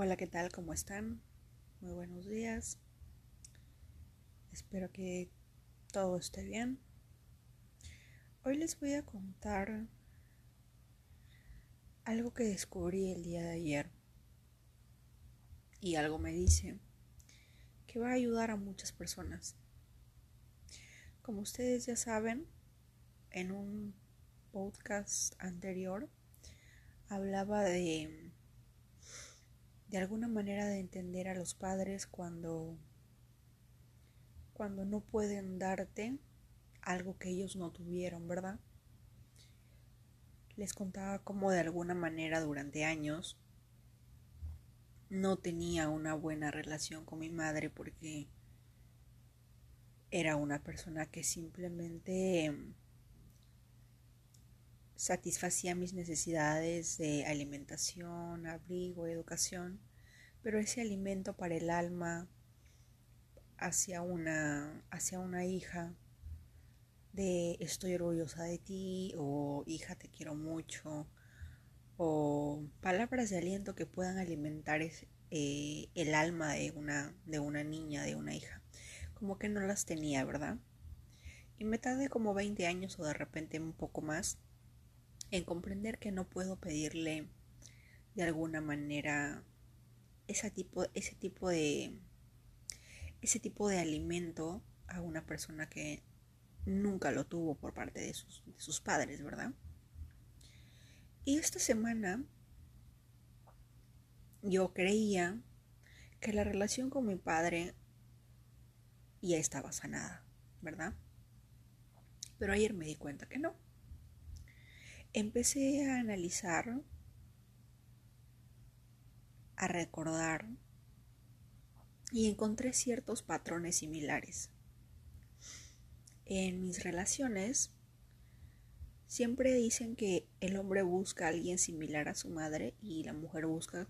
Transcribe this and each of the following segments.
Hola, ¿qué tal? ¿Cómo están? Muy buenos días. Espero que todo esté bien. Hoy les voy a contar algo que descubrí el día de ayer. Y algo me dice que va a ayudar a muchas personas. Como ustedes ya saben, en un podcast anterior hablaba de de alguna manera de entender a los padres cuando cuando no pueden darte algo que ellos no tuvieron, ¿verdad? Les contaba cómo de alguna manera durante años no tenía una buena relación con mi madre porque era una persona que simplemente satisfacía mis necesidades de alimentación, abrigo, educación, pero ese alimento para el alma hacia una, hacia una hija de estoy orgullosa de ti o hija te quiero mucho o palabras de aliento que puedan alimentar eh, el alma de una, de una niña, de una hija. Como que no las tenía, ¿verdad? Y me tardé como 20 años o de repente un poco más en comprender que no puedo pedirle de alguna manera ese tipo, ese tipo de ese tipo de alimento a una persona que nunca lo tuvo por parte de sus, de sus padres, ¿verdad? Y esta semana yo creía que la relación con mi padre ya estaba sanada, ¿verdad? Pero ayer me di cuenta que no empecé a analizar, a recordar y encontré ciertos patrones similares. En mis relaciones siempre dicen que el hombre busca a alguien similar a su madre y la mujer busca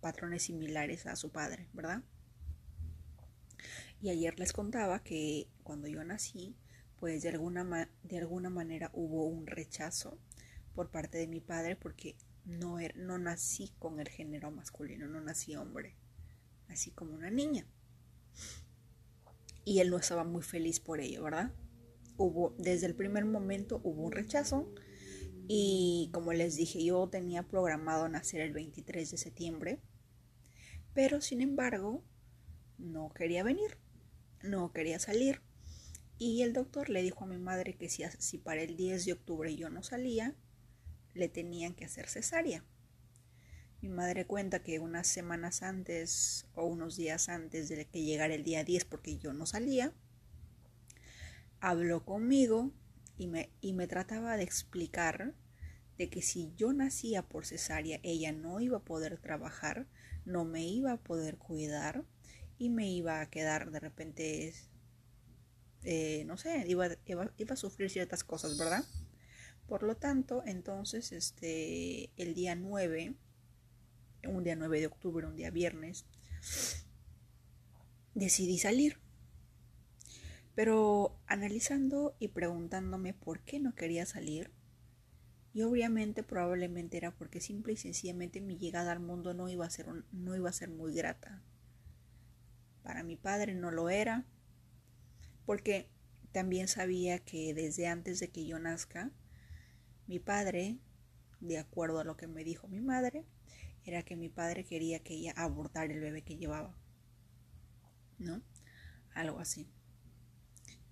patrones similares a su padre, ¿verdad? Y ayer les contaba que cuando yo nací, pues de alguna, de alguna manera hubo un rechazo por parte de mi padre porque no, er, no nací con el género masculino, no nací hombre, nací como una niña. Y él no estaba muy feliz por ello, ¿verdad? Hubo, desde el primer momento hubo un rechazo y como les dije, yo tenía programado nacer el 23 de septiembre, pero sin embargo no quería venir, no quería salir. Y el doctor le dijo a mi madre que si, si para el 10 de octubre yo no salía, le tenían que hacer cesárea. Mi madre cuenta que unas semanas antes o unos días antes de que llegara el día 10 porque yo no salía, habló conmigo y me, y me trataba de explicar de que si yo nacía por cesárea ella no iba a poder trabajar, no me iba a poder cuidar y me iba a quedar de repente, eh, no sé, iba, iba, iba a sufrir ciertas cosas, ¿verdad? Por lo tanto, entonces, este, el día 9, un día 9 de octubre, un día viernes, decidí salir. Pero analizando y preguntándome por qué no quería salir, y obviamente probablemente era porque simple y sencillamente mi llegada al mundo no iba a ser, no iba a ser muy grata. Para mi padre no lo era, porque también sabía que desde antes de que yo nazca, mi padre, de acuerdo a lo que me dijo mi madre, era que mi padre quería que ella abortara el bebé que llevaba. ¿No? Algo así.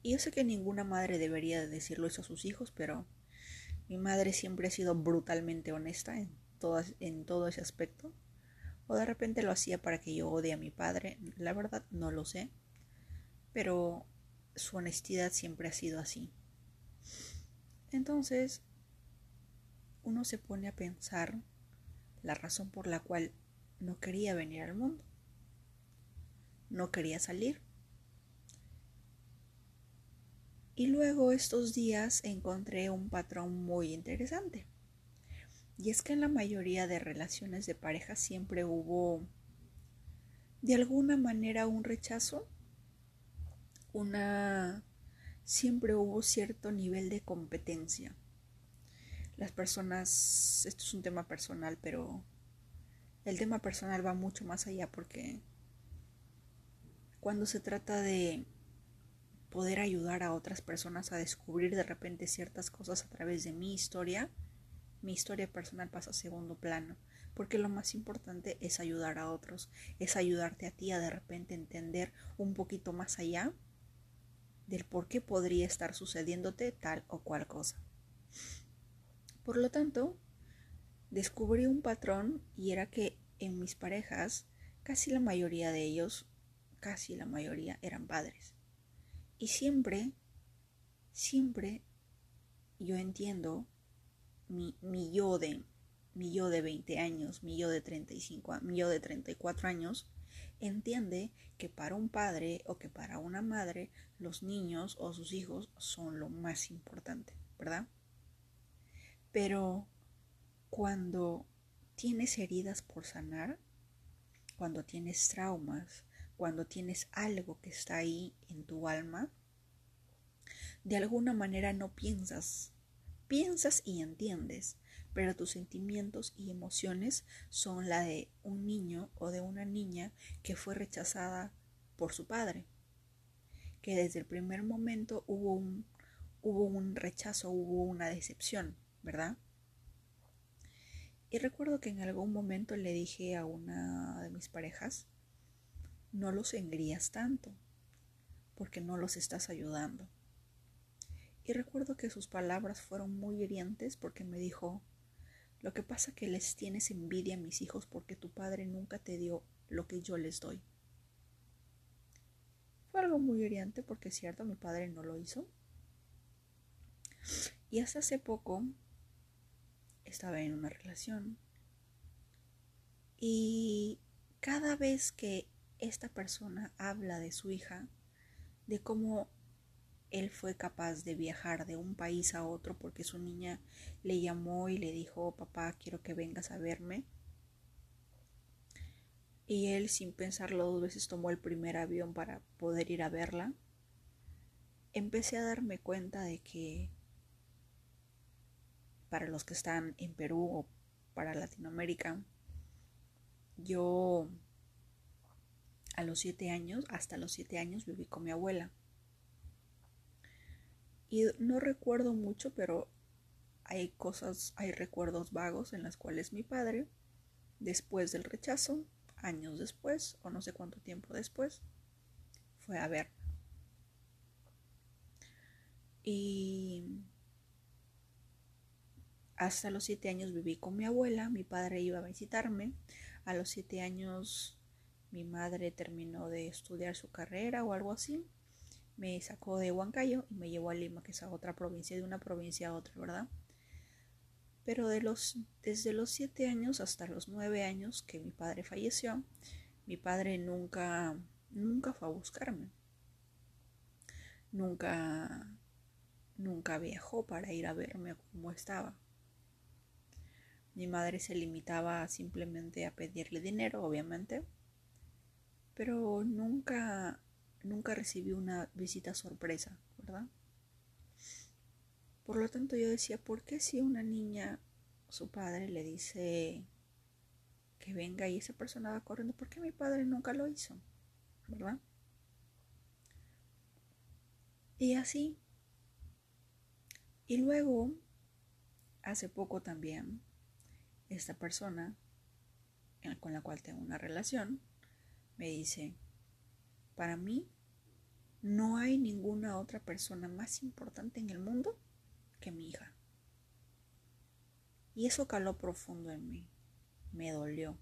Y yo sé que ninguna madre debería decirlo eso a sus hijos, pero mi madre siempre ha sido brutalmente honesta en, todo ese aspecto. O de repente lo hacía para que yo odie a mi padre. La verdad no lo sé. Pero su honestidad siempre ha sido así. Entonces, uno se pone a pensar la razón por la cual no quería venir al mundo. No quería salir. Y luego estos días encontré un patrón muy interesante. Y es que en la mayoría de relaciones de pareja siempre hubo de alguna manera un rechazo, una siempre hubo cierto nivel de competencia las personas, esto es un tema personal, pero el tema personal va mucho más allá porque cuando se trata de poder ayudar a otras personas a descubrir de repente ciertas cosas a través de mi historia, mi historia personal pasa a segundo plano, porque lo más importante es ayudar a otros, es ayudarte a ti a de repente entender un poquito más allá del por qué podría estar sucediéndote tal o cual cosa. Por lo tanto, descubrí un patrón y era que en mis parejas, casi la mayoría de ellos, casi la mayoría eran padres. Y siempre, siempre yo entiendo mi, yo de mi yo de 20 años, mi yo de 35, mi yo de 34 años, entiende que para un padre o que para una madre los niños o sus hijos son lo más importante, ¿verdad? Pero cuando tienes heridas por sanar, cuando tienes traumas, cuando tienes algo que está ahí en tu alma, de alguna manera no piensas, piensas y entiendes, pero tus sentimientos y emociones son la de un niño o de una niña que fue rechazada por su padre, que desde el primer momento hubo un, hubo un rechazo, hubo una decepción, ¿verdad? Y recuerdo que en algún momento le dije a una de mis parejas, no los engrías tanto, porque no los estás ayudando. Y recuerdo que sus palabras fueron muy hirientes porque me dijo, lo que pasa que les tienes envidia a mis hijos porque tu padre nunca te dio lo que yo les doy. Fue algo muy hiriente porque es cierto, mi padre no lo hizo. Y hasta hace poco estaba en una relación. Y cada vez que esta persona habla de su hija, de cómo él fue capaz de viajar de un país a otro porque su niña le llamó y le dijo, papá, quiero que vengas a verme. Y él, sin pensarlo dos veces, tomó el primer avión para poder ir a verla. Empecé a darme cuenta de que para los que están en Perú o para Latinoamérica, yo a los siete años, hasta los siete años, viví con mi abuela. Y no recuerdo mucho, pero hay cosas, hay recuerdos vagos en las cuales mi padre, después del rechazo, años después, o no sé cuánto tiempo después, fue a ver. Y hasta los siete años viví con mi abuela, mi padre iba a visitarme. A los siete años mi madre terminó de estudiar su carrera o algo así me sacó de Huancayo y me llevó a Lima, que es a otra provincia, de una provincia a otra, ¿verdad? Pero de los, desde los siete años hasta los nueve años que mi padre falleció, mi padre nunca, nunca fue a buscarme. Nunca, nunca viajó para ir a verme cómo estaba. Mi madre se limitaba simplemente a pedirle dinero, obviamente, pero nunca nunca recibí una visita sorpresa, ¿verdad? Por lo tanto yo decía, ¿por qué si una niña, su padre le dice que venga y esa persona va corriendo, ¿por qué mi padre nunca lo hizo? ¿Verdad? Y así. Y luego, hace poco también, esta persona con la cual tengo una relación me dice, para mí, no hay ninguna otra persona más importante en el mundo que mi hija. Y eso caló profundo en mí. Me dolió.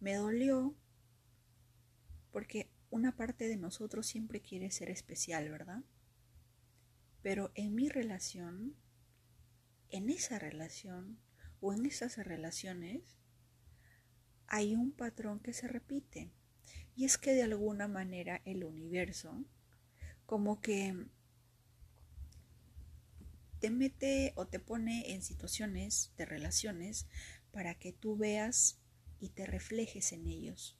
Me dolió porque una parte de nosotros siempre quiere ser especial, ¿verdad? Pero en mi relación, en esa relación o en esas relaciones, hay un patrón que se repite. Y es que de alguna manera el universo como que te mete o te pone en situaciones de relaciones para que tú veas y te reflejes en ellos.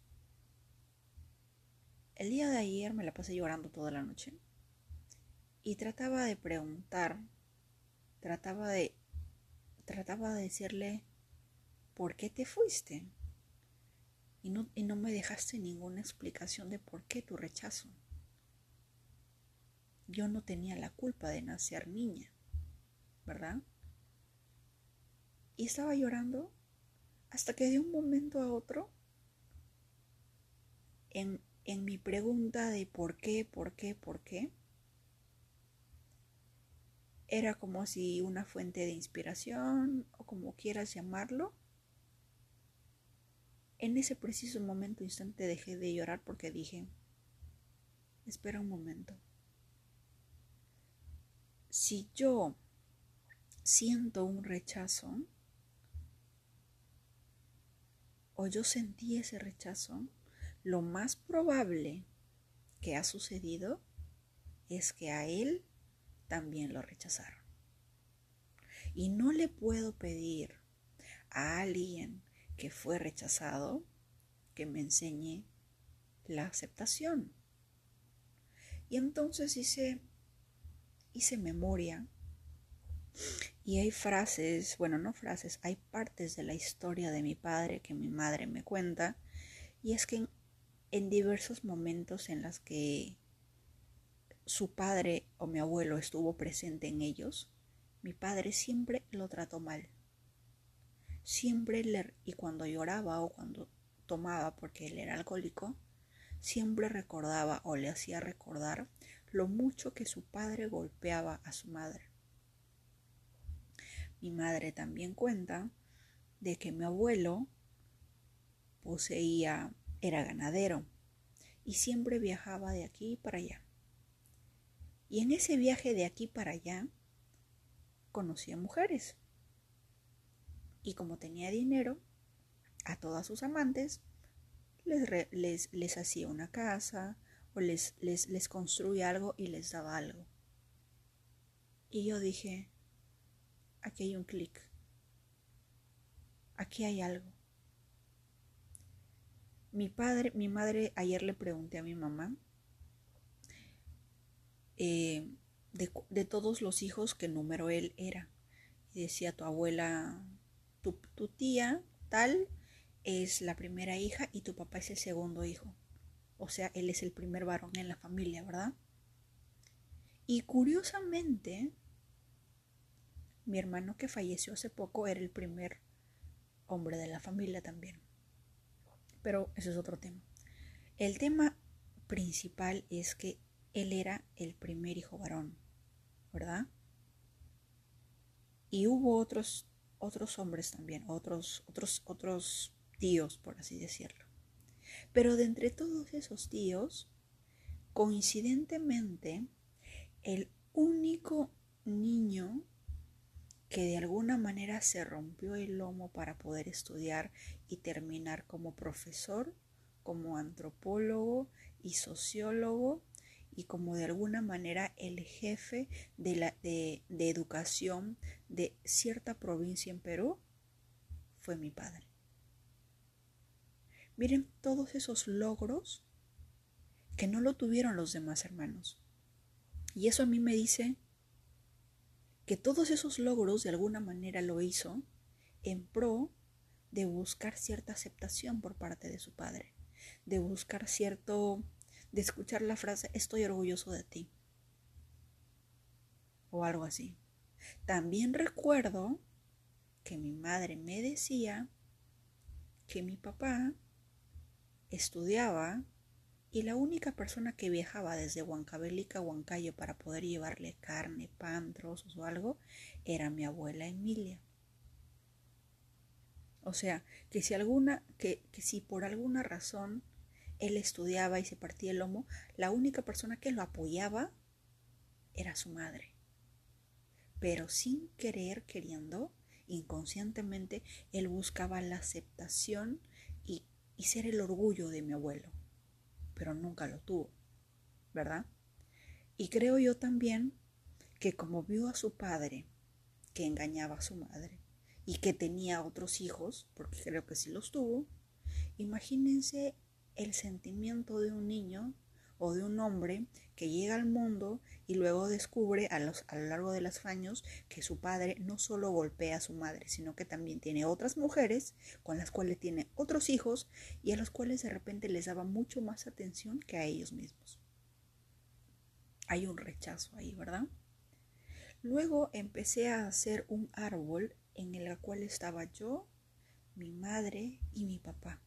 El día de ayer me la pasé llorando toda la noche y trataba de preguntar, trataba de trataba de decirle, ¿por qué te fuiste? Y no, y no me dejaste ninguna explicación de por qué tu rechazo. Yo no tenía la culpa de nacer niña, ¿verdad? Y estaba llorando hasta que de un momento a otro, en, en mi pregunta de por qué, por qué, por qué, era como si una fuente de inspiración o como quieras llamarlo. En ese preciso momento instante dejé de llorar porque dije, espera un momento. Si yo siento un rechazo, o yo sentí ese rechazo, lo más probable que ha sucedido es que a él también lo rechazaron. Y no le puedo pedir a alguien que fue rechazado que me enseñe la aceptación. Y entonces hice, hice memoria y hay frases, bueno, no frases, hay partes de la historia de mi padre que mi madre me cuenta. Y es que en, en diversos momentos en los que su padre o mi abuelo estuvo presente en ellos, mi padre siempre lo trató mal. Siempre le, y cuando lloraba o cuando tomaba porque él era alcohólico, siempre recordaba o le hacía recordar lo mucho que su padre golpeaba a su madre. Mi madre también cuenta de que mi abuelo poseía, era ganadero y siempre viajaba de aquí para allá. Y en ese viaje de aquí para allá conocía mujeres. Y como tenía dinero, a todas sus amantes les, les, hacía una casa o les, les, les construía algo y les daba algo. Y yo dije, aquí hay un clic. Aquí hay algo. Mi padre, mi madre, ayer le pregunté a mi mamá eh, de, todos los hijos qué número él era. Y decía tu abuela, tu, tu tía tal es la primera hija y tu papá es el segundo hijo. O sea, él es el primer varón en la familia, ¿verdad? Y curiosamente, mi hermano que falleció hace poco era el primer hombre de la familia también. Pero eso es otro tema. El tema principal es que él era el primer hijo varón, ¿verdad? Y hubo otros otros hombres también, otros otros otros tíos, por así decirlo. Pero de entre todos esos tíos, coincidentemente, el único niño que de alguna manera se rompió el lomo para poder estudiar y terminar como profesor, como antropólogo y sociólogo y como de alguna manera el jefe de, la, de, de educación de cierta provincia en Perú fue mi padre. Miren todos esos logros que no lo tuvieron los demás hermanos. Y eso a mí me dice que todos esos logros de alguna manera lo hizo en pro de buscar cierta aceptación por parte de su padre, de buscar cierto de escuchar la frase estoy orgulloso de ti o algo así. También recuerdo que mi madre me decía que mi papá estudiaba y la única persona que viajaba desde Huancavelica a Huancayo para poder llevarle carne, pan, trozos o algo era mi abuela Emilia. O sea, que si alguna, que, que si por alguna razón él estudiaba y se partía el lomo, la única persona que lo apoyaba era su madre. Pero sin querer, queriendo, inconscientemente, él buscaba la aceptación y, ser el orgullo de mi abuelo. Pero nunca lo tuvo, ¿verdad? Y creo yo también que como vio a su padre que engañaba a su madre y que tenía otros hijos, porque creo que sí los tuvo, imagínense el sentimiento de un niño o de un hombre que llega al mundo y luego descubre a, lo largo de los años que su padre no solo golpea a su madre, sino que también tiene otras mujeres con las cuales tiene otros hijos y a los cuales de repente les daba mucho más atención que a ellos mismos. Hay un rechazo ahí, ¿verdad? Luego empecé a hacer un árbol en el cual estaba yo, mi madre y mi papá.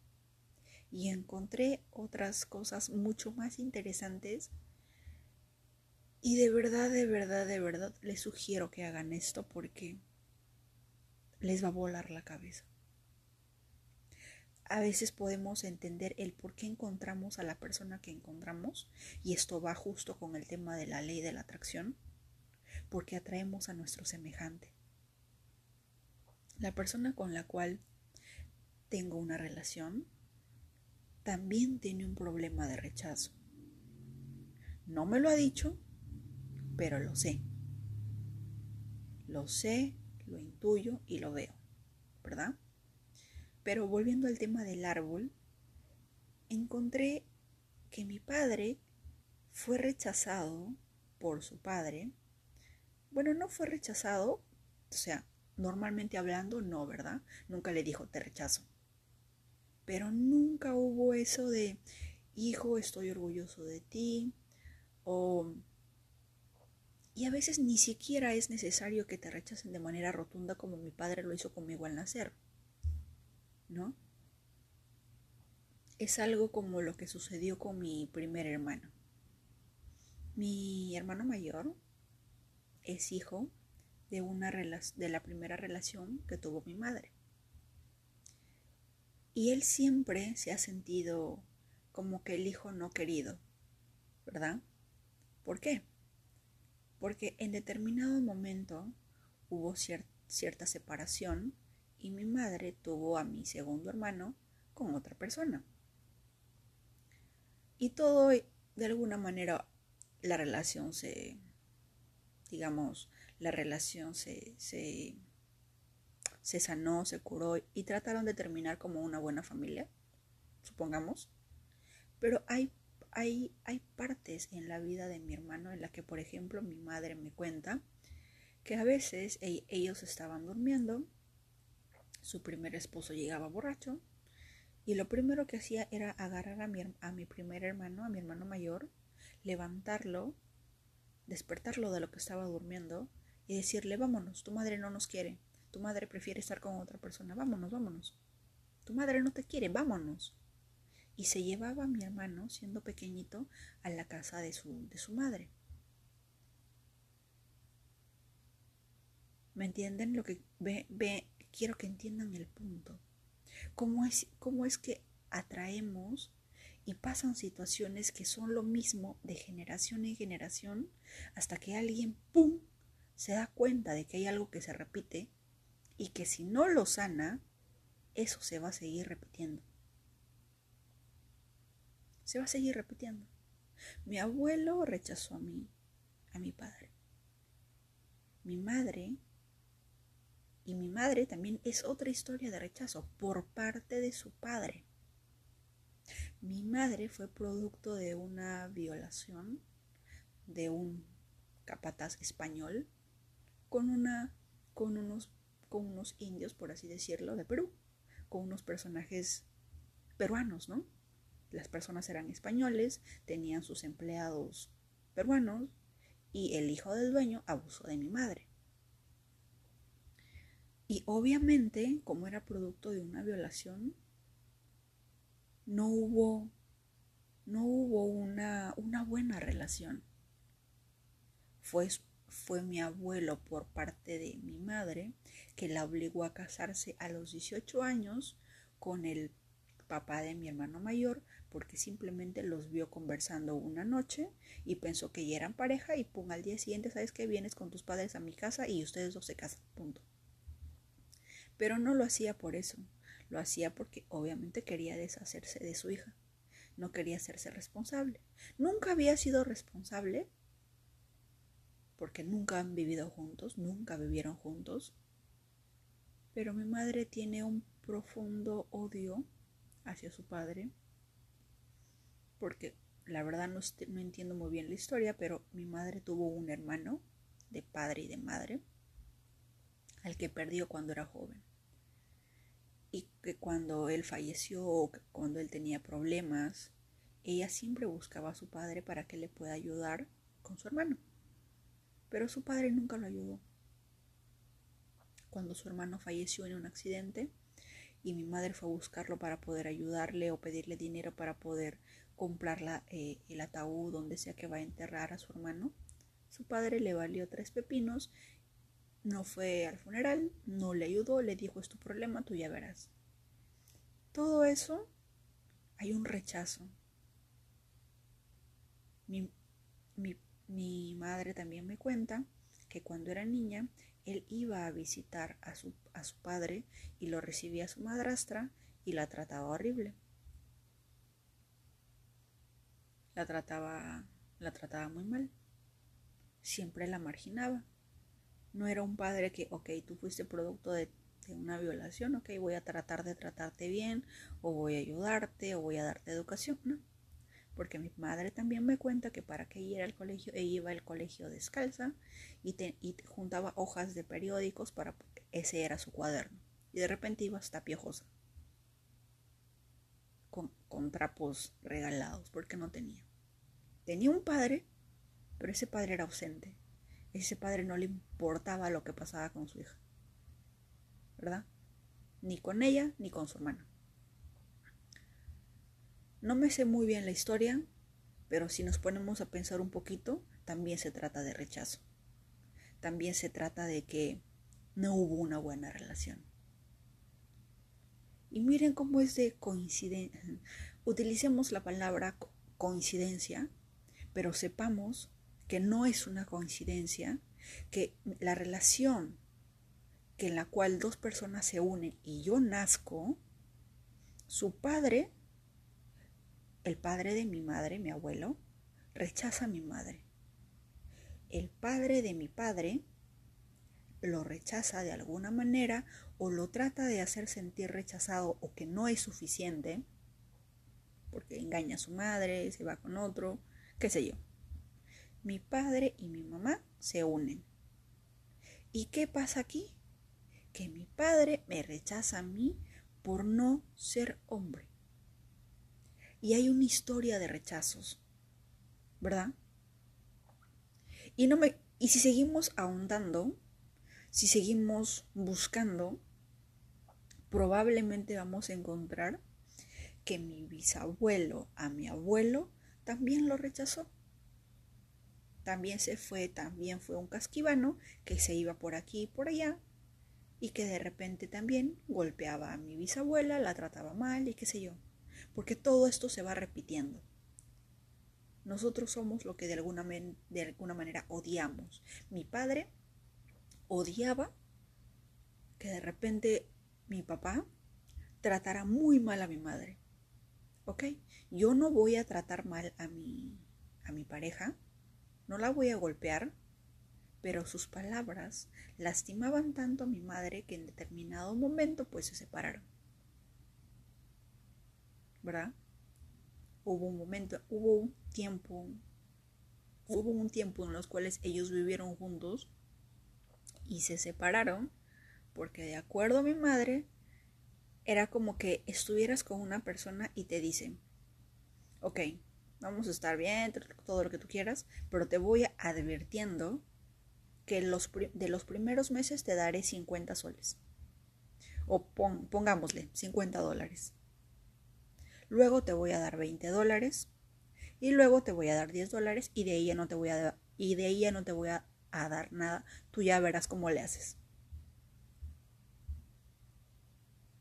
Y encontré otras cosas mucho más interesantes. Y de verdad, de verdad, de verdad, les sugiero que hagan esto porque les va a volar la cabeza. A veces podemos entender el por qué encontramos a la persona que encontramos, y esto va justo con el tema de la ley de la atracción, porque atraemos a nuestro semejante. La persona con la cual tengo una relación también tiene un problema de rechazo. No me lo ha dicho, pero lo sé. Lo sé, lo intuyo y lo veo, ¿verdad? Pero volviendo al tema del árbol, encontré que mi padre fue rechazado por su padre. Bueno, no fue rechazado, o sea, Normalmente hablando, no, ¿verdad? Nunca le dijo te rechazo. Pero nunca hubo eso de, hijo, estoy orgulloso de ti. O... Y a veces ni siquiera es necesario que te rechacen de manera rotunda como mi padre lo hizo conmigo al nacer. ¿No? Es algo como lo que sucedió con mi primer hermano. Mi hermano mayor es hijo de, una de la primera relación que tuvo mi madre. Y él siempre se ha sentido como que el hijo no querido, ¿verdad? ¿Por qué? Porque en determinado momento hubo cierta separación y mi madre tuvo a mi segundo hermano con otra persona. Y todo, de alguna manera, la relación se, digamos, la relación se, se, sanó, se curó y trataron de terminar como una buena familia, supongamos. Pero hay, hay, hay partes en la vida de mi hermano en la que, por ejemplo, mi madre me cuenta que a veces e, ellos estaban durmiendo, su primer esposo llegaba borracho y lo primero que hacía era agarrar a mi, a mi primer hermano, a mi hermano mayor, levantarlo, despertarlo de lo que estaba durmiendo y decirle, vámonos, tu madre no nos quiere, tu madre prefiere estar con otra persona, vámonos, vámonos. Tu madre no te quiere, vámonos. Y se llevaba a mi hermano, siendo pequeñito, a la casa de su, de su madre. ¿Me entienden lo que ve? Quiero que entiendan el punto. ¿Cómo es, cómo es que atraemos y pasan situaciones que son lo mismo de generación en generación hasta que alguien, ¡pum!, se da cuenta de que hay algo que se repite y que si no lo sana, eso se va a seguir repitiendo. Se va a seguir repitiendo. Mi abuelo rechazó a mí, a mi padre. Mi madre y mi madre también es otra historia de rechazo por parte de su padre. Mi madre fue producto de una violación de un capataz español con, una, con, unos, con unos indios, por así decirlo, de Perú, con unos personajes peruanos, ¿no? Las personas eran españoles, tenían sus empleados peruanos y el hijo del dueño abusó de mi madre. Y obviamente, como era producto de una violación, no hubo, no hubo una, una buena relación. Fue fue mi abuelo por parte de mi madre, que la obligó a casarse a los 18 años con el papá de mi hermano mayor, porque simplemente los vio conversando una noche y pensó que ya eran pareja y pum, al día siguiente, ¿sabes que Vienes con tus padres a mi casa y ustedes dos se casan, punto. Pero no lo hacía por eso, lo hacía porque obviamente quería deshacerse de su hija, no quería hacerse responsable. Nunca había sido responsable porque nunca han vivido juntos, nunca vivieron juntos. Pero mi madre tiene un profundo odio hacia su padre, porque la verdad no, no entiendo muy bien la historia, pero mi madre tuvo un hermano de padre y de madre al que perdió cuando era joven. Y que cuando él falleció o cuando él tenía problemas, ella siempre buscaba a su padre para que le pueda ayudar con su hermano. Pero su padre nunca lo ayudó. Cuando su hermano falleció en un accidente y mi madre fue a buscarlo para poder ayudarle o pedirle dinero para poder comprar eh, el ataúd donde sea que va a enterrar a su hermano, su padre le valió tres pepinos, no fue al funeral, no le ayudó, le dijo es tu problema, tú ya verás. Todo eso hay un rechazo. Mi, mi madre también me cuenta que cuando era niña, él iba a visitar a su, a su padre y lo recibía a su madrastra y la trataba horrible. La trataba, la trataba muy mal siempre la marginaba. No era un padre que, ok, tú fuiste producto de, una violación, ok, voy a tratar de tratarte bien, o voy a ayudarte, o voy a darte educación, no. Porque mi madre también me cuenta que para que ella al colegio, ella iba al colegio descalza y juntaba hojas de periódicos para, ese era su cuaderno. Y de repente iba hasta piojosa. Con, con trapos regalados, porque no tenía. Tenía un padre pero ese padre era ausente. Ese padre no le importaba lo que pasaba con su hija. ¿Verdad? Ni con ella ni con su hermana. No me sé muy bien la historia, pero si nos ponemos a pensar un poquito, también se trata de rechazo. También se trata de que no hubo una buena relación. Y miren cómo es de coincidencia. Utilicemos la palabra coincidencia, pero sepamos que no es una coincidencia, que la relación que en la cual dos personas se unen y yo nazco, su padre, el padre de mi madre, mi abuelo, rechaza a mi madre. El padre de mi padre lo rechaza de alguna manera o lo trata de hacer sentir rechazado o que no es suficiente, porque engaña a su madre, se va con otro, qué sé yo mi padre y mi mamá se unen. ¿Y qué pasa aquí? Que mi padre me rechaza a mí por no ser hombre. Y hay una historia de rechazos, ¿verdad? Y, no me, y si seguimos ahondando, si seguimos buscando, probablemente vamos a encontrar que mi bisabuelo a mi abuelo también lo rechazó también se fue, también fue un casquivano que se iba por aquí y por allá y que de repente también golpeaba a mi bisabuela, la trataba mal y qué sé yo. Porque todo esto se va repitiendo. Nosotros somos lo que de alguna, de alguna manera odiamos. Mi padre odiaba que de repente mi papá tratara muy mal a mi madre. ¿Ok? Yo no voy a tratar mal a mi, a mi pareja no la voy a golpear, pero sus palabras lastimaban tanto a mi madre que en determinado momento pues se separaron. Hubo un momento, hubo un tiempo, hubo un tiempo en los cuales ellos vivieron juntos y se separaron porque de acuerdo a mi madre era como que estuvieras con una persona y te dicen, ok, vamos a estar bien, todo lo que tú quieras, pero te voy advirtiendo que los, de los primeros meses te daré 50 soles. O pongámosle 50 dólares. Luego te voy a dar 20 dólares. Y luego te voy a dar 10 dólares. Y de ahí ya no te voy a, y de ahí no te voy a dar nada. Tú ya verás cómo le haces.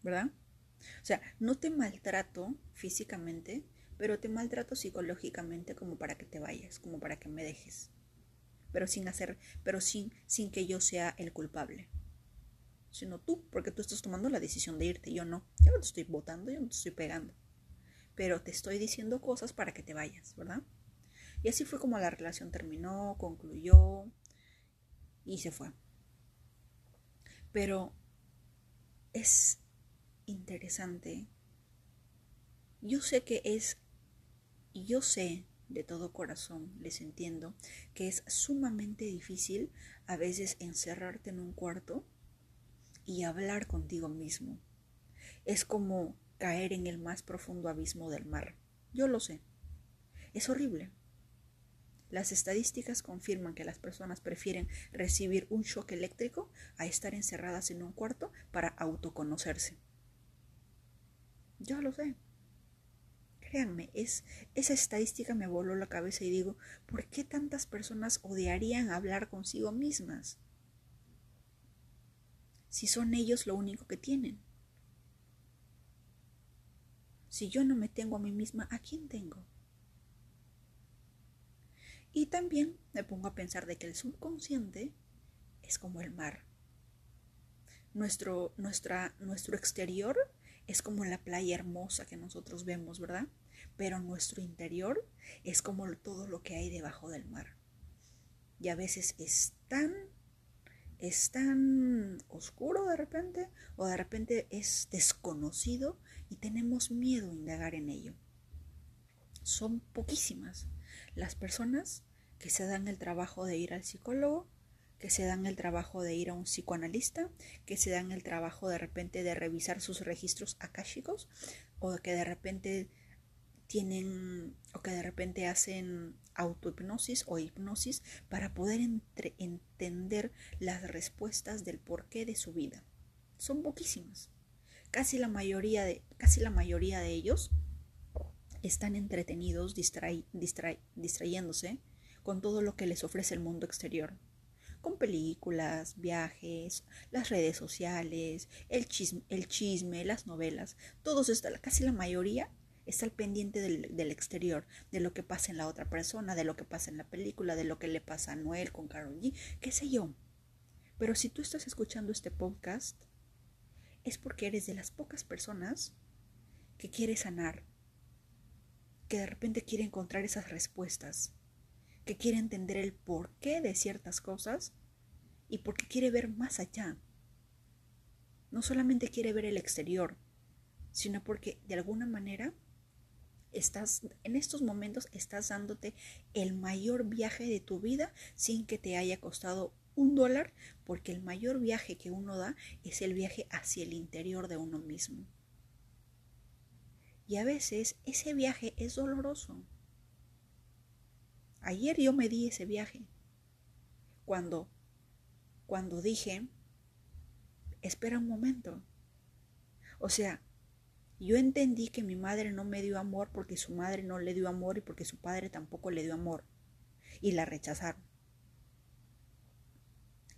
¿Verdad? O sea, no te maltrato físicamente, pero te maltrato psicológicamente como para que te vayas, como para que me dejes. Pero sin hacer, pero sin, sin que yo sea el culpable. Sino tú, porque tú estás tomando la decisión de irte, yo no. Yo no te estoy votando, yo no te estoy pegando. Pero te estoy diciendo cosas para que te vayas, ¿verdad? Y así fue como la relación terminó, concluyó y se fue. Pero es interesante. Yo sé que es yo sé de todo corazón les entiendo que es sumamente difícil a veces encerrarte en un cuarto y hablar contigo mismo. Es como caer en el más profundo abismo del mar. Yo lo sé. Es horrible. Las estadísticas confirman que las personas prefieren recibir un shock eléctrico a estar encerradas en un cuarto para autoconocerse. Yo lo sé. Créanme, es, esa estadística me voló la cabeza y digo, ¿por qué tantas personas odiarían hablar consigo mismas? Si son ellos lo único que tienen. Si yo no me tengo a mí misma, ¿a quién tengo? Y también me pongo a pensar de que el subconsciente es como el mar. Nuestro, nuestro exterior es como la playa hermosa que nosotros vemos, ¿verdad? Pero nuestro interior es como todo lo que hay debajo del mar. Y a veces es tan, es tan oscuro de repente, o de repente es desconocido y tenemos miedo a indagar en ello. Son poquísimas las personas que se dan el trabajo de ir al psicólogo, que se dan el trabajo de ir a un psicoanalista, que se dan el trabajo de repente de revisar sus registros akáshicos o que de repente tienen o que de repente hacen autohipnosis o hipnosis para poder entender las respuestas del porqué de su vida. Son poquísimas. Casi la mayoría de, casi la mayoría de ellos están entretenidos distrayéndose con todo lo que les ofrece el mundo exterior, con películas, viajes, las redes sociales, el chisme, el chisme las novelas, todos está, casi la mayoría está al pendiente del, del, exterior, de lo que pasa en la otra persona, de lo que pasa en la película, de lo que le pasa a Noel con Carol G, qué sé yo. Pero si tú estás escuchando este podcast, es porque eres de las pocas personas que quiere sanar, que de repente quiere encontrar esas respuestas, que quiere entender el porqué de ciertas cosas y porque quiere ver más allá. No solamente quiere ver el exterior, sino porque de alguna manera estás en estos momentos estás dándote el mayor viaje de tu vida sin que te haya costado un dólar, porque el mayor viaje que uno da es el viaje hacia el interior de uno mismo. Y a veces ese viaje es doloroso. Ayer yo me di ese viaje. Cuando, cuando dije, espera un momento. O sea, yo entendí que mi madre no me dio amor porque su madre no le dio amor y porque su padre tampoco le dio amor. Y la rechazaron.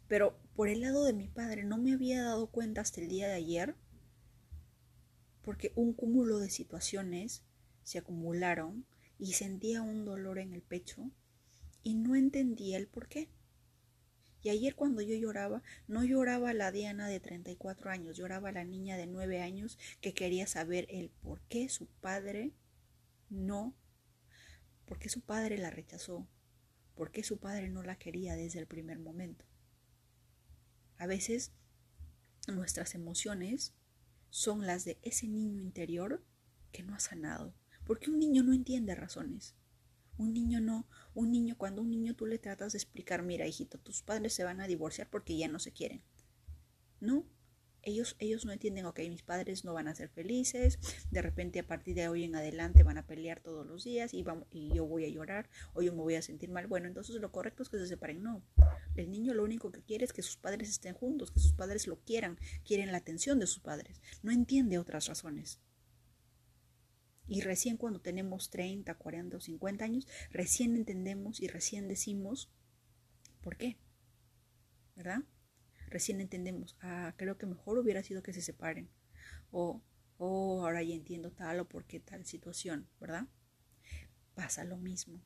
Pero por el lado de mi padre no me había dado cuenta hasta el día de ayer porque un cúmulo de situaciones se acumularon y sentía un dolor en el pecho y no entendía el por qué. Y ayer cuando yo lloraba, no lloraba la Diana de 34 años, lloraba la niña de 9 años que quería saber el por qué su padre no, por qué su padre la rechazó, por qué su padre no la quería desde el primer momento. A veces nuestras emociones son las de ese niño interior que no ha sanado. Porque un niño no entiende razones. Un niño no, un niño, cuando un niño tú le tratas de explicar, mira, hijito, tus padres se van a divorciar porque ya no se quieren. No, ellos, ellos no entienden, ok, mis padres no van a ser felices, de repente a partir de hoy en adelante van a pelear todos los días y, vamos, y yo voy a llorar o yo me voy a sentir mal. Bueno, entonces lo correcto es que se separen. No, el niño lo único que quiere es que sus padres estén juntos, que sus padres lo quieran, quieren la atención de sus padres. No entiende otras razones. Y recién cuando tenemos 30, 40 o 50 años, recién entendemos y recién decimos por qué. ¿Verdad? Recién entendemos, ah, creo que mejor hubiera sido que se separen. O, oh, ahora ya entiendo tal o por qué tal situación, ¿verdad? Pasa lo mismo.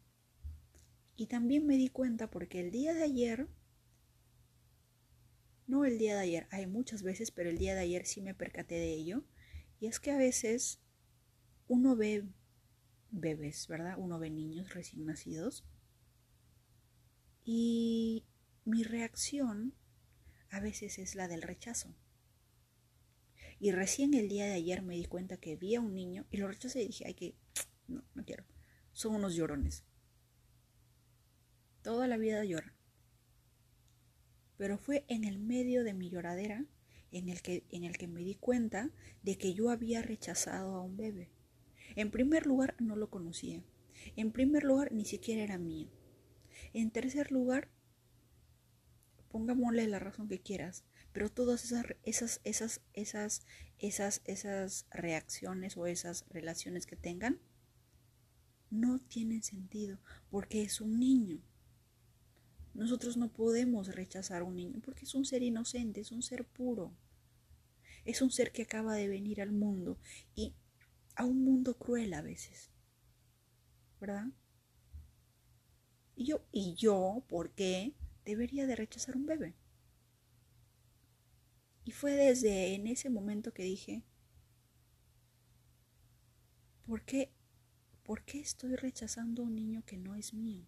Y también me di cuenta porque el día de ayer, no el día de ayer, hay muchas veces, pero el día de ayer sí me percaté de ello. Y es que a veces uno ve bebés, ¿verdad? Uno ve niños recién nacidos. Y mi reacción a veces es la del rechazo. Y recién el día de ayer me di cuenta que vi a un niño y lo rechacé y dije, ay, que no, no quiero. Son unos llorones. Toda la vida llora. Pero fue en el medio de mi lloradera en el que, en el que me di cuenta de que yo había rechazado a un bebé. En primer lugar, no lo conocía. En primer lugar, ni siquiera era mío. En tercer lugar, pongámosle la razón que quieras, pero todas esas, esas, esas, esas, esas, esas reacciones o esas relaciones que tengan no tienen sentido porque es un niño. Nosotros no podemos rechazar a un niño porque es un ser inocente, es un ser puro. Es un ser que acaba de venir al mundo y a un mundo cruel a veces. ¿Verdad? Y yo, y yo, ¿por qué debería de rechazar un bebé? Y fue desde en ese momento que dije, ¿por qué, ¿por qué estoy rechazando a un niño que no es mío?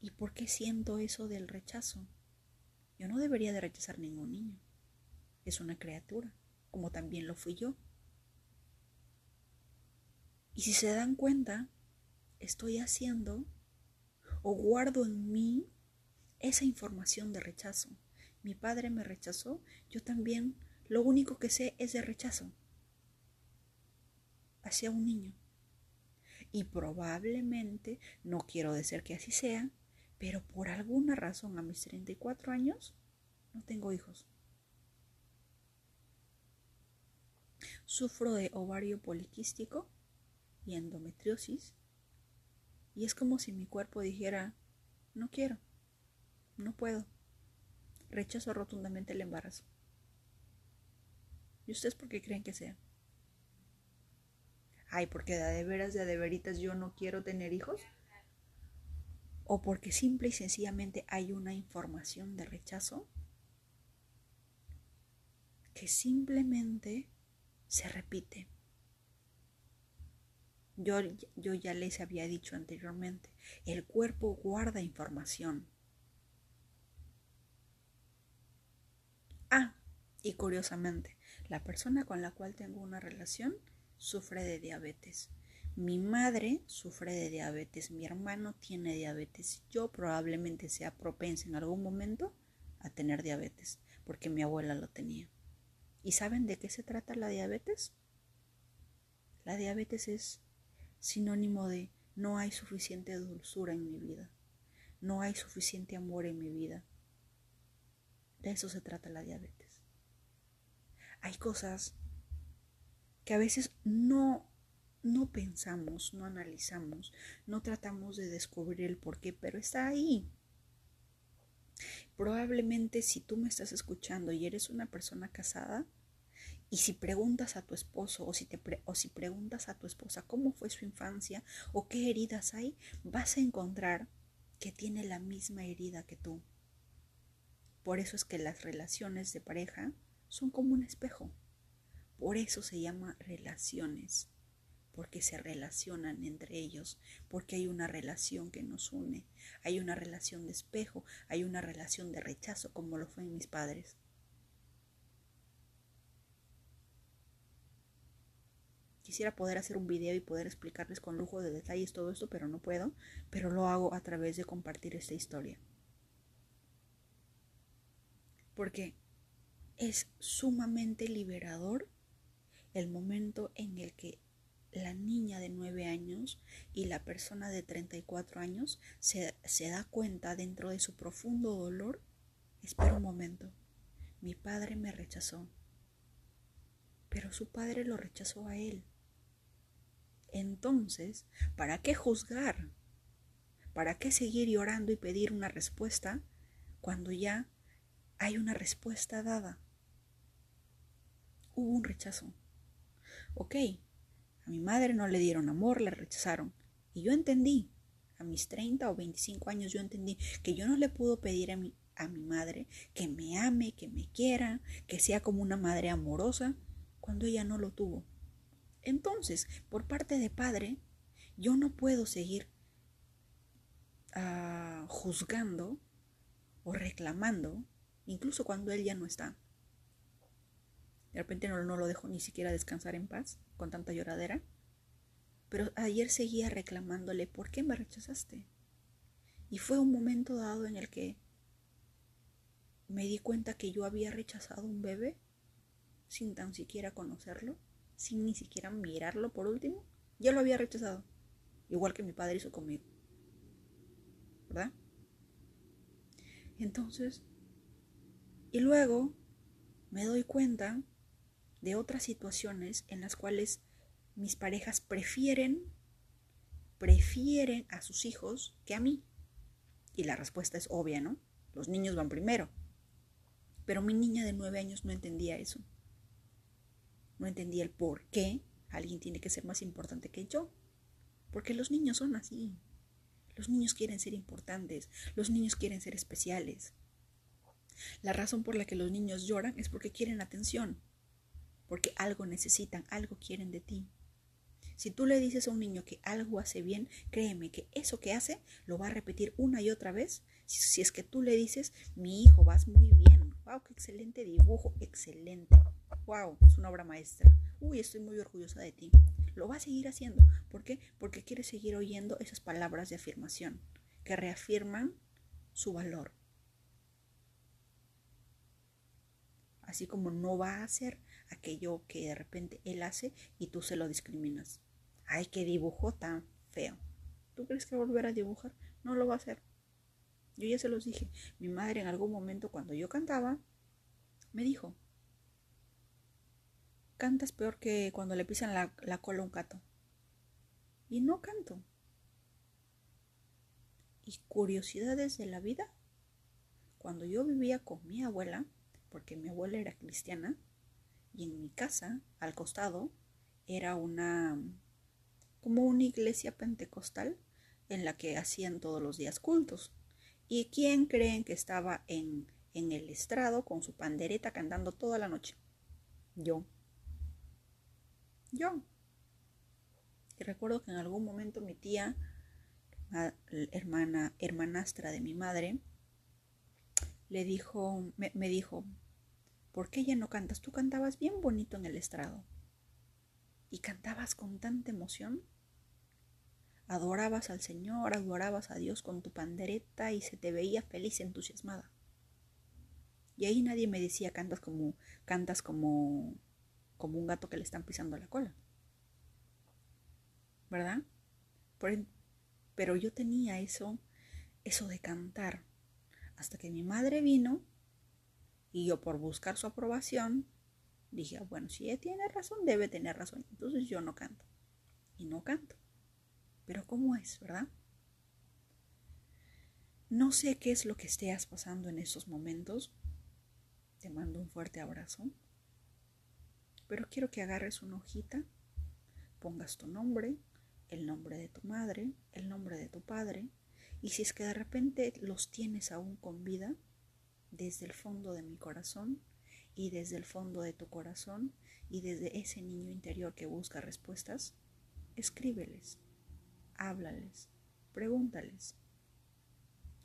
¿Y por qué siento eso del rechazo? Yo no debería de rechazar ningún niño. Es una criatura, como también lo fui yo. Y si se dan cuenta, estoy haciendo o guardo en mí esa información de rechazo. Mi padre me rechazó, yo también lo único que sé es de rechazo hacia un niño. Y probablemente, no quiero decir que así sea, pero por alguna razón a mis 34 años no tengo hijos. Sufro de ovario poliquístico y endometriosis. Y es como si mi cuerpo dijera, no quiero, no puedo. Rechazo rotundamente el embarazo. ¿Y ustedes por qué creen que sea? Ay, porque de veras, de veritas yo no quiero tener hijos. O porque simple y sencillamente hay una información de rechazo que simplemente se repite. Yo, yo ya les había dicho anteriormente, el cuerpo guarda información. Ah, y curiosamente, la persona con la cual tengo una relación sufre de diabetes. Mi madre sufre de diabetes, mi hermano tiene diabetes, yo probablemente sea propensa en algún momento a tener diabetes, porque mi abuela lo tenía. ¿Y saben de qué se trata la diabetes? La diabetes es sinónimo de no hay suficiente dulzura en mi vida, no hay suficiente amor en mi vida. De eso se trata la diabetes. Hay cosas que a veces no no pensamos, no analizamos, no tratamos de descubrir el por qué, pero está ahí. Probablemente si tú me estás escuchando y eres una persona casada, y si preguntas a tu esposo o si, te o si preguntas a tu esposa cómo fue su infancia o qué heridas hay, vas a encontrar que tiene la misma herida que tú. Por eso es que las relaciones de pareja son como un espejo. Por eso se llama relaciones porque se relacionan entre ellos, porque hay una relación que nos une, hay una relación de espejo, hay una relación de rechazo como lo fue en mis padres. Quisiera poder hacer un video y poder explicarles con lujo de detalles todo esto, pero no puedo, pero lo hago a través de compartir esta historia. Porque es sumamente liberador el momento en el que la niña de 9 años y la persona de 34 años se, se da cuenta dentro de su profundo dolor, espera un momento, mi padre me rechazó, pero su padre lo rechazó a él. Entonces, ¿para qué juzgar? ¿Para qué seguir llorando y pedir una respuesta cuando ya hay una respuesta dada? Hubo un rechazo. Ok, a mi madre no le dieron amor, la rechazaron. Y yo entendí, a mis 30 o 25 años yo entendí que yo no le puedo pedir a mi, a mi madre que me ame, que me quiera, que sea como una madre amorosa, cuando ella no lo tuvo. Entonces, por parte de padre, yo no puedo seguir ah, juzgando o reclamando, incluso cuando él ya no está. De repente no, no lo dejo ni siquiera descansar en paz con tanta lloradera. Pero ayer seguía reclamándole, ¿por qué me rechazaste? Y fue un momento dado en el que me di cuenta que yo había rechazado un bebé sin tan siquiera conocerlo, sin ni siquiera mirarlo por último. Ya lo había rechazado, igual que mi padre hizo conmigo. ¿Verdad? Entonces, y luego me doy cuenta de otras situaciones en las cuales mis parejas prefieren prefieren a sus hijos que a mí. Y la respuesta es obvia, ¿no? Los niños van primero. Pero mi niña de nueve años no entendía eso. No entendía el por qué alguien tiene que ser más importante que yo. Porque los niños son así. Los niños quieren ser importantes. Los niños quieren ser especiales. La razón por la que los niños lloran es porque quieren atención. Porque algo necesitan, algo quieren de ti. Si tú le dices a un niño que algo hace bien, créeme que eso que hace lo va a repetir una y otra vez. Si, es que tú le dices, mi hijo, vas muy bien. ¡Wow! ¡Qué excelente dibujo! ¡Excelente! ¡Wow! Es una obra maestra. Uy, estoy muy orgullosa de ti. Lo va a seguir haciendo. ¿Por qué? Porque quiere seguir oyendo esas palabras de afirmación que reafirman su valor. Así como no va a hacer aquello que de repente él hace y tú se lo discriminas. Ay, qué dibujo tan feo. ¿Tú crees que volver a dibujar? No lo va a hacer. Yo ya se los dije. Mi madre en algún momento cuando yo cantaba, me dijo, cantas peor que cuando le pisan la, la cola a un gato. Y no canto. Y curiosidades de la vida. Cuando yo vivía con mi abuela, porque mi abuela era cristiana, y en mi casa, al costado, era una como una iglesia pentecostal en la que hacían todos los días cultos. ¿Y quién creen que estaba en, en el estrado con su pandereta cantando toda la noche? Yo. Yo. Y recuerdo que en algún momento mi tía, hermana, hermanastra de mi madre, le dijo, me, me dijo, ¿Por qué ya no cantas? Tú cantabas bien bonito en el estrado. Y cantabas con tanta emoción. Adorabas al Señor, adorabas a Dios con tu pandereta y se te veía feliz, entusiasmada. Y ahí nadie me decía cantas como cantas como como un gato que le están pisando la cola. ¿Verdad? pero yo tenía eso eso de cantar hasta que mi madre vino y yo por buscar su aprobación dije, bueno, si ella tiene razón, debe tener razón. Entonces yo no canto. Y no canto. Pero ¿cómo es, verdad? No sé qué es lo que estés pasando en estos momentos. Te mando un fuerte abrazo. Pero quiero que agarres una hojita, pongas tu nombre, el nombre de tu madre, el nombre de tu padre, y si es que de repente los tienes aún con vida, desde el fondo de mi corazón y desde el fondo de tu corazón y desde ese niño interior que busca respuestas, escríbeles, háblales, pregúntales,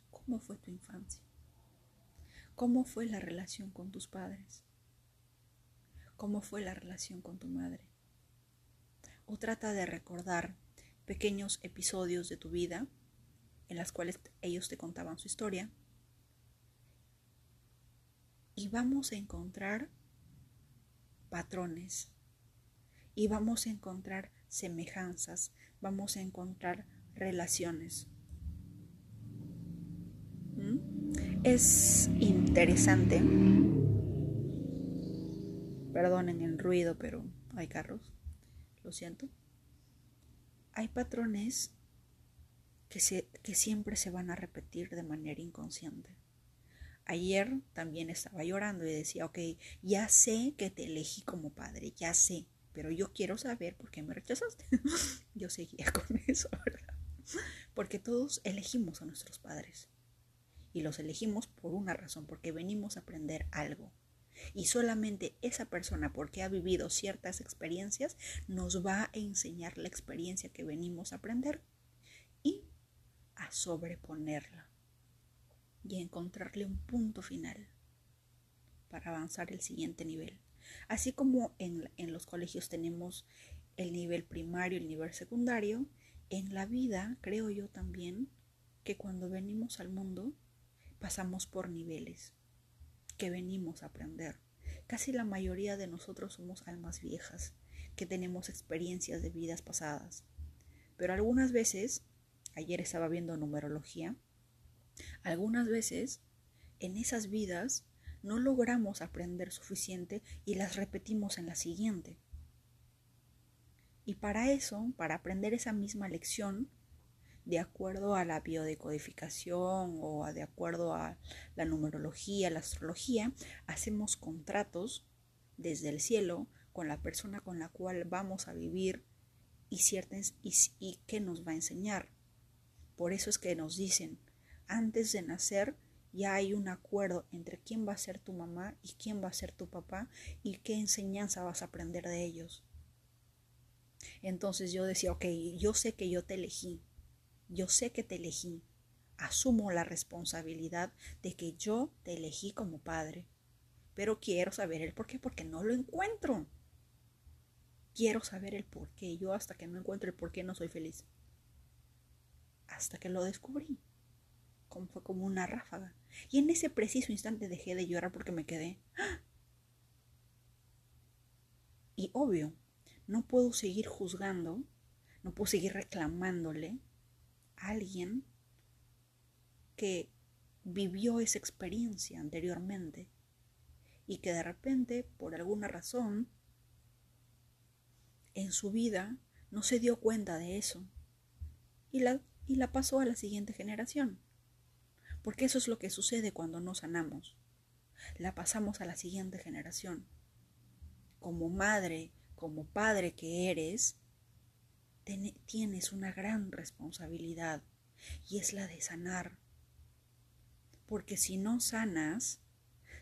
¿cómo fue tu infancia? ¿Cómo fue la relación con tus padres? ¿Cómo fue la relación con tu madre? O trata de recordar pequeños episodios de tu vida en las cuales ellos te contaban su historia y vamos a encontrar patrones y vamos a encontrar semejanzas, vamos a encontrar relaciones. ¿Mm? Es interesante. Perdonen el ruido, pero hay carros. Lo siento. Hay patrones que, se, que siempre se van a repetir de manera inconsciente. Ayer también estaba llorando y decía, ok, ya sé que te elegí como padre, ya sé, pero yo quiero saber por qué me rechazaste. yo seguía con eso, ¿verdad? Porque todos elegimos a nuestros padres. Y los elegimos por una razón, porque venimos a aprender algo. Y solamente esa persona, porque ha vivido ciertas experiencias, nos va a enseñar la experiencia que venimos a aprender y a sobreponerla y encontrarle un punto final para avanzar el siguiente nivel. Así como en, en los colegios tenemos el nivel primario, el nivel secundario, en la vida creo yo también que cuando venimos al mundo pasamos por niveles, que venimos a aprender. Casi la mayoría de nosotros somos almas viejas, que tenemos experiencias de vidas pasadas. Pero algunas veces, ayer estaba viendo numerología, algunas veces en esas vidas no logramos aprender suficiente y las repetimos en la siguiente. Y para eso, para aprender esa misma lección, de acuerdo a la biodecodificación o de acuerdo a la numerología, la astrología, hacemos contratos desde el cielo con la persona con la cual vamos a vivir y, ciertas, y, y qué nos va a enseñar. Por eso es que nos dicen, antes de nacer ya hay un acuerdo entre quién va a ser tu mamá y quién va a ser tu papá y qué enseñanza vas a aprender de ellos. Entonces yo decía, ok, yo sé que yo te elegí, yo sé que te elegí, asumo la responsabilidad de que yo te elegí como padre, pero quiero saber el por qué, porque no lo encuentro. Quiero saber el por qué, yo hasta que no encuentro el por qué no soy feliz. Hasta que lo descubrí fue como una ráfaga. Y en ese preciso instante dejé de llorar porque me quedé. ¡ah! Y obvio, no puedo seguir juzgando, no puedo seguir reclamándole alguien que vivió esa experiencia anteriormente y que de repente, por alguna razón, en su vida no se dio cuenta de eso y la, y la pasó a la siguiente generación. Porque eso es lo que sucede cuando no sanamos. La pasamos a la siguiente generación. Como madre, como padre que eres, tienes una gran responsabilidad y es la de sanar. Porque si no sanas,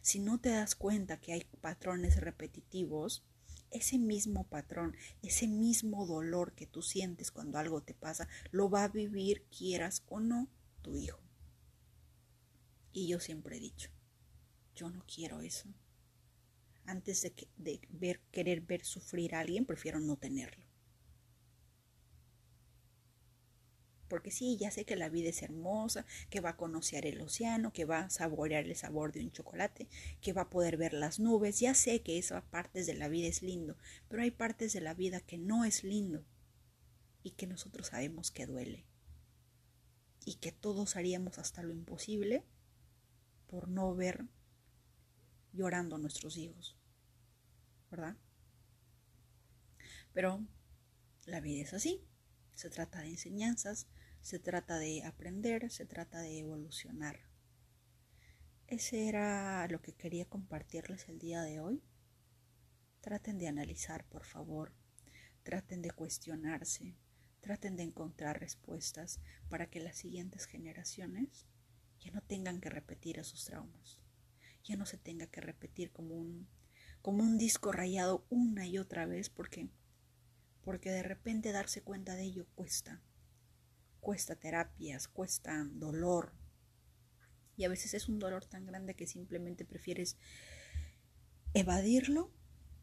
si no te das cuenta que hay patrones repetitivos, ese mismo patrón, ese mismo dolor que tú sientes cuando algo te pasa, lo va a vivir, quieras o no, tu hijo. Y yo siempre he dicho, yo no quiero eso. Antes de, querer ver sufrir a alguien, prefiero no tenerlo. Porque sí, ya sé que la vida es hermosa, que va a conocer el océano, que va a saborear el sabor de un chocolate, que va a poder ver las nubes. Ya sé que esa partes de la vida es lindo, pero hay partes de la vida que no es lindo y que nosotros sabemos que duele. Y que todos haríamos hasta lo imposible por no ver llorando a nuestros hijos, ¿verdad? Pero la vida es así, se trata de enseñanzas, se trata de aprender, se trata de evolucionar. Ese era lo que quería compartirles el día de hoy. Traten de analizar, por favor. Traten de cuestionarse. Traten de encontrar respuestas para que las siguientes generaciones ya no tengan que repetir esos traumas, ya no se tenga que repetir como un, como un disco rayado una y otra vez porque, porque de repente darse cuenta de ello cuesta, cuesta terapias, cuesta dolor y a veces es un dolor tan grande que simplemente prefieres evadirlo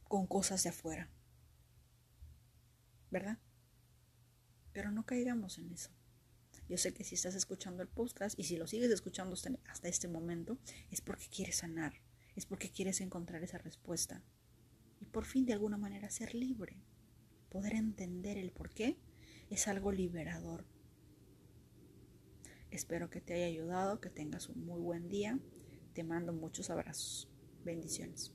con cosas de afuera, ¿verdad? Pero no caigamos en eso. Yo sé que si estás escuchando el podcast y si lo sigues escuchando hasta este momento, es porque quieres sanar, es porque quieres encontrar esa respuesta. Y por fin de alguna manera ser libre. Poder entender el por qué es algo liberador. Espero que te haya ayudado, que tengas un muy buen día. Te mando muchos abrazos. Bendiciones.